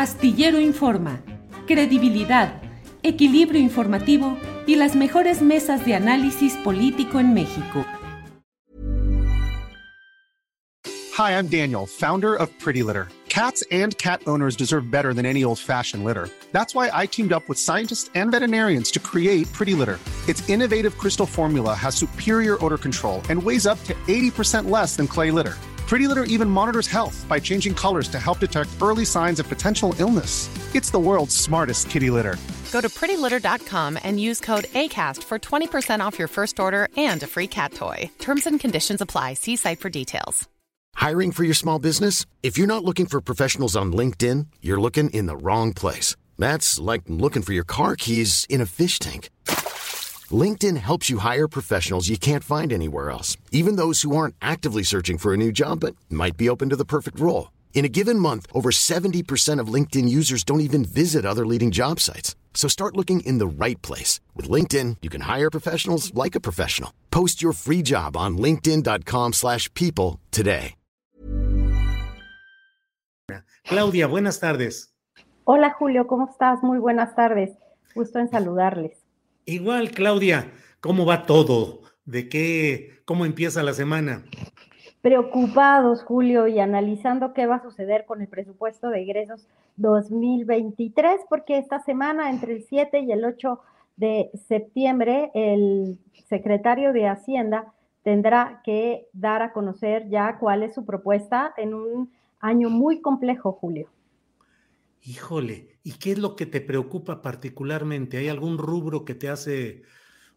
Astillero Informa, credibilidad, equilibrio informativo y las mejores mesas de análisis político en México. Hi, I'm Daniel, founder of Pretty Litter. Cats and cat owners deserve better than any old-fashioned litter. That's why I teamed up with scientists and veterinarians to create Pretty Litter. Its innovative crystal formula has superior odor control and weighs up to 80% less than clay litter. Pretty Litter even monitors health by changing colors to help detect early signs of potential illness. It's the world's smartest kitty litter. Go to prettylitter.com and use code ACAST for 20% off your first order and a free cat toy. Terms and conditions apply. See site for details. Hiring for your small business? If you're not looking for professionals on LinkedIn, you're looking in the wrong place. That's like looking for your car keys in a fish tank. LinkedIn helps you hire professionals you can't find anywhere else, even those who aren't actively searching for a new job but might be open to the perfect role. In a given month, over 70% of LinkedIn users don't even visit other leading job sites. So start looking in the right place. With LinkedIn, you can hire professionals like a professional. Post your free job on linkedin.com slash people today. Claudia, buenas tardes. Hola Julio, ¿cómo estás? Muy buenas tardes. Gusto en saludarles. Igual, Claudia, ¿cómo va todo? ¿De qué, cómo empieza la semana? Preocupados, Julio, y analizando qué va a suceder con el presupuesto de egresos 2023, porque esta semana, entre el 7 y el 8 de septiembre, el secretario de Hacienda tendrá que dar a conocer ya cuál es su propuesta en un año muy complejo, Julio. Híjole, ¿y qué es lo que te preocupa particularmente? ¿Hay algún rubro que te hace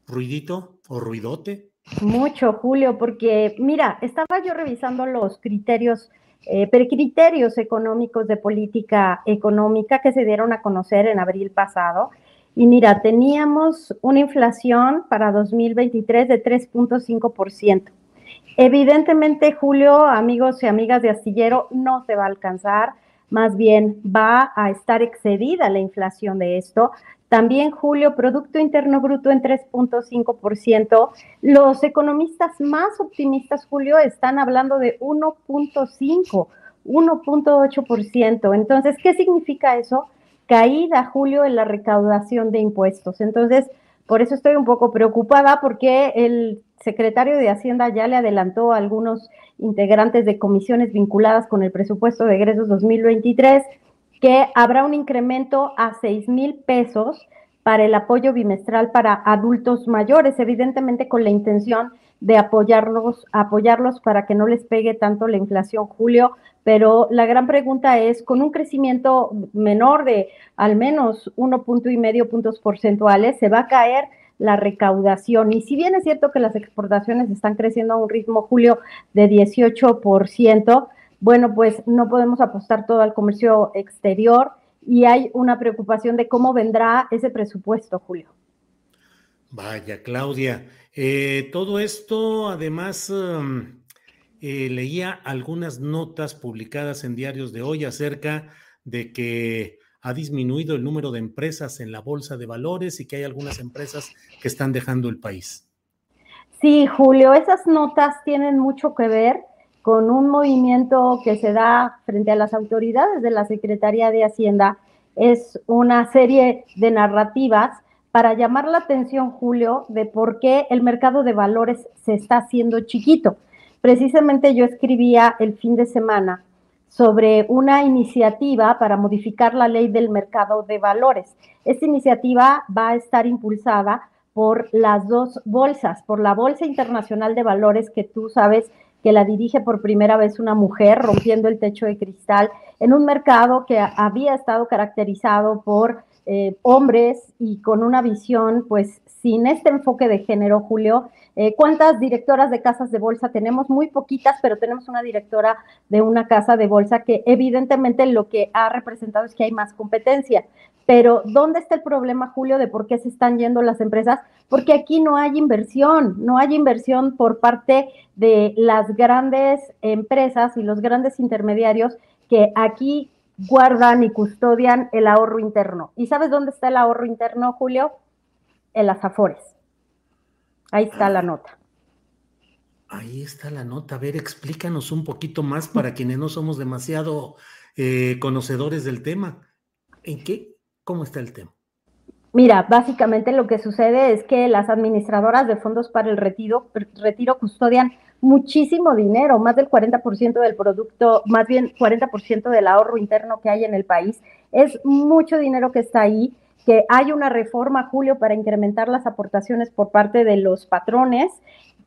ruidito o ruidote? Mucho, Julio, porque mira, estaba yo revisando los criterios, eh, criterios económicos de política económica que se dieron a conocer en abril pasado. Y mira, teníamos una inflación para 2023 de 3.5%. Evidentemente, Julio, amigos y amigas de Astillero, no se va a alcanzar más bien va a estar excedida la inflación de esto. También julio, Producto Interno Bruto en 3.5%. Los economistas más optimistas, Julio, están hablando de 1.5, 1.8%. Entonces, ¿qué significa eso? Caída, Julio, en la recaudación de impuestos. Entonces, por eso estoy un poco preocupada porque el secretario de Hacienda ya le adelantó a algunos integrantes de comisiones vinculadas con el presupuesto de egresos 2023 que habrá un incremento a 6 mil pesos para el apoyo bimestral para adultos mayores, evidentemente con la intención de apoyarlos, apoyarlos para que no les pegue tanto la inflación, Julio. Pero la gran pregunta es, con un crecimiento menor de al menos uno punto y medio puntos porcentuales, ¿se va a caer la recaudación? Y si bien es cierto que las exportaciones están creciendo a un ritmo, Julio, de 18%, bueno, pues no podemos apostar todo al comercio exterior y hay una preocupación de cómo vendrá ese presupuesto, Julio. Vaya, Claudia. Eh, todo esto, además, um, eh, leía algunas notas publicadas en diarios de hoy acerca de que ha disminuido el número de empresas en la bolsa de valores y que hay algunas empresas que están dejando el país. Sí, Julio, esas notas tienen mucho que ver con un movimiento que se da frente a las autoridades de la Secretaría de Hacienda. Es una serie de narrativas para llamar la atención, Julio, de por qué el mercado de valores se está haciendo chiquito. Precisamente yo escribía el fin de semana sobre una iniciativa para modificar la ley del mercado de valores. Esta iniciativa va a estar impulsada por las dos bolsas, por la Bolsa Internacional de Valores, que tú sabes que la dirige por primera vez una mujer, rompiendo el techo de cristal, en un mercado que había estado caracterizado por eh, hombres y con una visión, pues, sin este enfoque de género, Julio. Eh, ¿Cuántas directoras de casas de bolsa tenemos? Muy poquitas, pero tenemos una directora de una casa de bolsa que evidentemente lo que ha representado es que hay más competencia. Pero ¿dónde está el problema, Julio, de por qué se están yendo las empresas? Porque aquí no hay inversión, no hay inversión por parte de las grandes empresas y los grandes intermediarios que aquí guardan y custodian el ahorro interno. ¿Y sabes dónde está el ahorro interno, Julio? En las Afores. Ahí está la nota. Ahí está la nota. A ver, explícanos un poquito más para quienes no somos demasiado eh, conocedores del tema. ¿En qué? ¿Cómo está el tema? Mira, básicamente lo que sucede es que las administradoras de fondos para el retiro, retiro custodian muchísimo dinero, más del 40% del producto, más bien 40% del ahorro interno que hay en el país. Es mucho dinero que está ahí, que hay una reforma, Julio, para incrementar las aportaciones por parte de los patrones.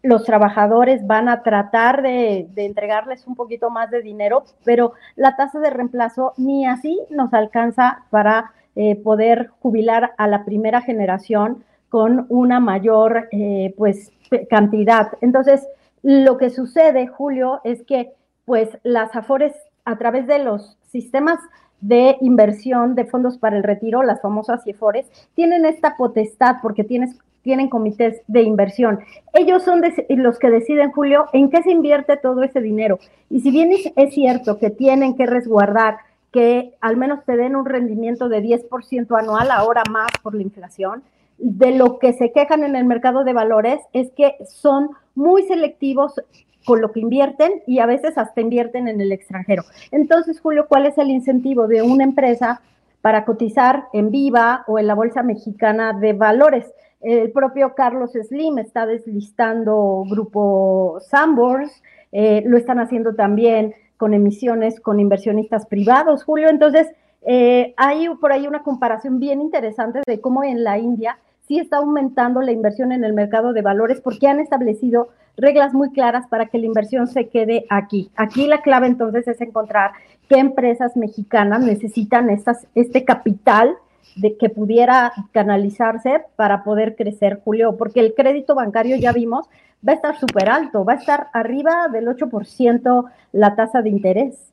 Los trabajadores van a tratar de, entregarles un poquito más de dinero, pero la tasa de reemplazo ni así nos alcanza para eh, poder jubilar a la primera generación con una mayor eh, pues cantidad. Entonces, lo que sucede, Julio, es que pues las AFORES a través de los sistemas de inversión de fondos para el retiro, las famosas IFORES, tienen esta potestad porque tienes, tienen comités de inversión. Ellos son los que deciden, Julio, en qué se invierte todo ese dinero. Y si bien es cierto que tienen que resguardar que al menos te den un rendimiento de 10% anual, ahora más por la inflación. De lo que se quejan en el mercado de valores es que son muy selectivos con lo que invierten y a veces hasta invierten en el extranjero. Entonces, Julio, ¿cuál es el incentivo de una empresa para cotizar en Viva o en la Bolsa Mexicana de Valores? El propio Carlos Slim está deslistando Grupo Sambors, eh, lo están haciendo también con emisiones con inversionistas privados, Julio. Entonces, eh, hay por ahí una comparación bien interesante de cómo en la India sí está aumentando la inversión en el mercado de valores porque han establecido reglas muy claras para que la inversión se quede aquí. Aquí la clave entonces es encontrar qué empresas mexicanas necesitan este capital de que pudiera canalizarse para poder crecer, Julio, porque el crédito bancario ya vimos va a estar súper alto, va a estar arriba del 8% la tasa de interés.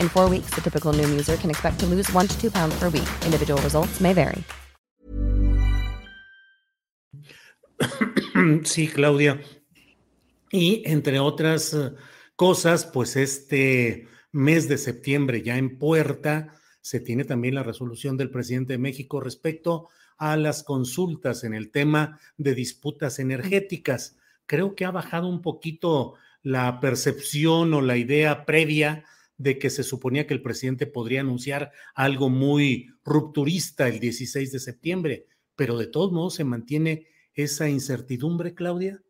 In four weeks, the typical noom user can expect to lose one to two pounds per week. Individual results may vary. Sí, Claudia. Y entre otras eh, cosas, pues este mes de septiembre ya en puerta, se tiene también la resolución del presidente de México respecto a las consultas en el tema de disputas energéticas. Creo que ha bajado un poquito la percepción o la idea previa de que se suponía que el presidente podría anunciar algo muy rupturista el 16 de septiembre, pero de todos modos se mantiene esa incertidumbre, Claudia.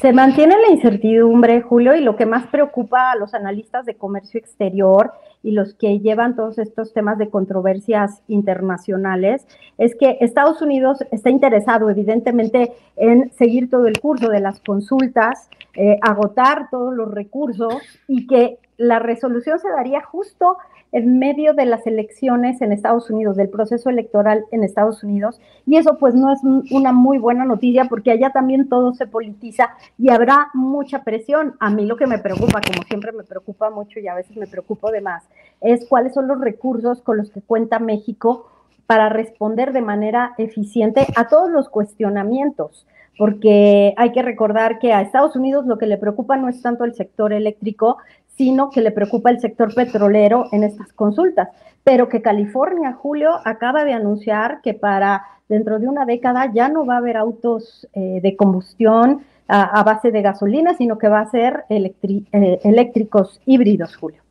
Se mantiene la incertidumbre, Julio, y lo que más preocupa a los analistas de comercio exterior y los que llevan todos estos temas de controversias internacionales es que Estados Unidos está interesado, evidentemente, en seguir todo el curso de las consultas, eh, agotar todos los recursos y que la resolución se daría justo en medio de las elecciones en Estados Unidos, del proceso electoral en Estados Unidos, y eso pues no es una muy buena noticia porque allá también todo se politiza y habrá mucha presión. A mí lo que me preocupa, como siempre me preocupa mucho y a veces me preocupo de más, es cuáles son los recursos con los que cuenta México para responder de manera eficiente a todos los cuestionamientos porque hay que recordar que a Estados Unidos lo que le preocupa no es tanto el sector eléctrico, sino que le preocupa el sector petrolero en estas consultas. Pero que California, Julio, acaba de anunciar que para dentro de una década ya no va a haber autos eh, de combustión a, base de gasolina, sino que va a ser eh, eléctricos híbridos, Julio.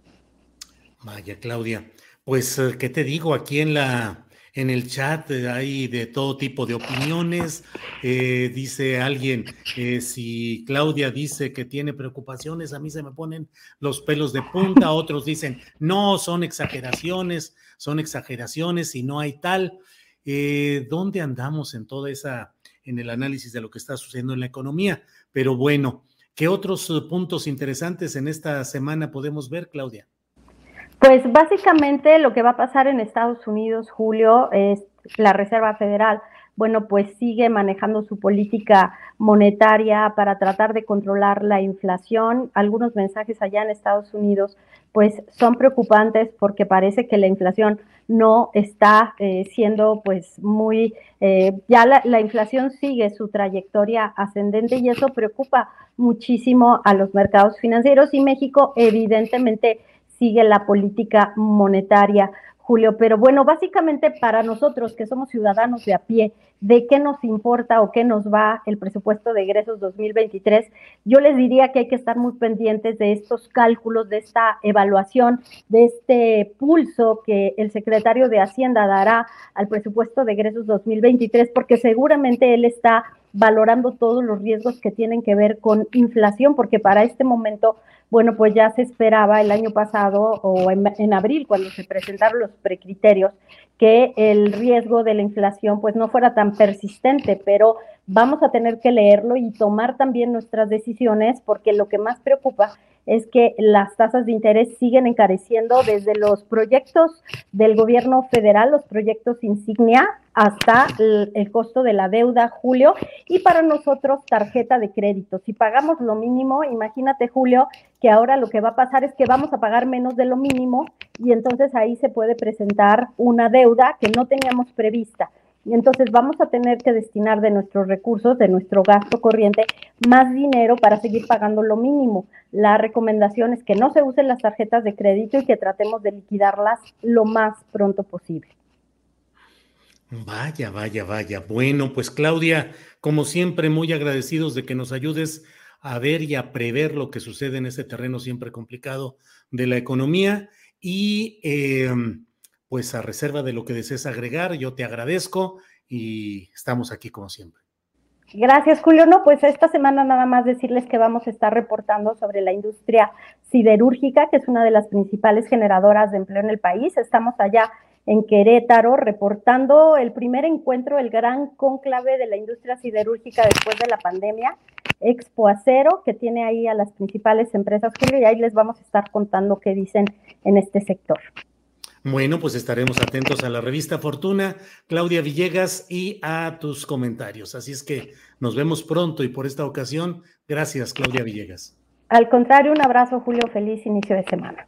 Vaya, Claudia. Pues, eh, ¿qué te digo? Aquí en la, en el chat hay de todo tipo de opiniones. Eh, dice alguien, eh, si Claudia dice que tiene preocupaciones, a mí se me ponen los pelos de punta. Otros dicen, no, son exageraciones, son exageraciones y no hay tal. eh, dónde andamos en toda esa, en el análisis de lo que está sucediendo en la economía. Pero bueno, ¿qué otros eh, puntos interesantes en esta semana podemos ver, Claudia? Pues básicamente lo que va a pasar en Estados Unidos, Julio, es la Reserva Federal bueno, pues sigue manejando su política monetaria para tratar de controlar la inflación. Algunos mensajes allá en Estados Unidos, pues son preocupantes porque parece que la inflación no está eh, siendo pues muy, eh, ya la, la, inflación sigue su trayectoria ascendente y eso preocupa muchísimo a los mercados financieros y México evidentemente sigue la política monetaria Julio, pero bueno, básicamente para nosotros que somos ciudadanos de a pie, ¿de qué nos importa o qué nos va el presupuesto de egresos 2023? Yo les diría que hay que estar muy pendientes de estos cálculos, de esta evaluación, de este pulso que el secretario de Hacienda dará al presupuesto de egresos 2023, porque seguramente él está valorando todos los riesgos que tienen que ver con inflación, porque para este momento bueno, pues ya se esperaba el año pasado o en, abril, cuando se presentaron los precriterios, que el riesgo de la inflación pues no fuera tan persistente, pero vamos a tener que leerlo y tomar también nuestras decisiones porque lo que más preocupa es que las tasas de interés siguen encareciendo desde los proyectos del gobierno federal, los proyectos insignia, hasta el, costo de la deuda, Julio, y para nosotros tarjeta de crédito. Si pagamos lo mínimo, imagínate, Julio, que ahora lo que va a pasar es que vamos a pagar menos de lo mínimo y entonces ahí se puede presentar una deuda que no teníamos prevista. Y entonces vamos a tener que destinar de nuestros recursos, de nuestro gasto corriente, más dinero para seguir pagando lo mínimo. La recomendación es que no se usen las tarjetas de crédito y que tratemos de liquidarlas lo más pronto posible. Vaya, vaya, vaya. Bueno, pues Claudia, como siempre, muy agradecidos de que nos ayudes a ver y a prever lo que sucede en este terreno siempre complicado de la economía. Y eh, pues a reserva de lo que desees agregar, yo te agradezco y estamos aquí como siempre. Gracias, Julio. No, pues esta semana nada más decirles que vamos a estar reportando sobre la industria siderúrgica, que es una de las principales generadoras de empleo en el país. Estamos allá en Querétaro reportando el primer encuentro, el gran conclave de la industria siderúrgica después de la pandemia, Expo Acero, que tiene ahí a las principales empresas, Julio, y ahí les vamos a estar contando qué dicen en este sector. Bueno, pues estaremos atentos a la revista Fortuna, Claudia Villegas, y a tus comentarios. Así es que nos vemos pronto y por esta ocasión, gracias, Claudia Villegas. Al contrario, un abrazo, Julio. Feliz inicio de semana.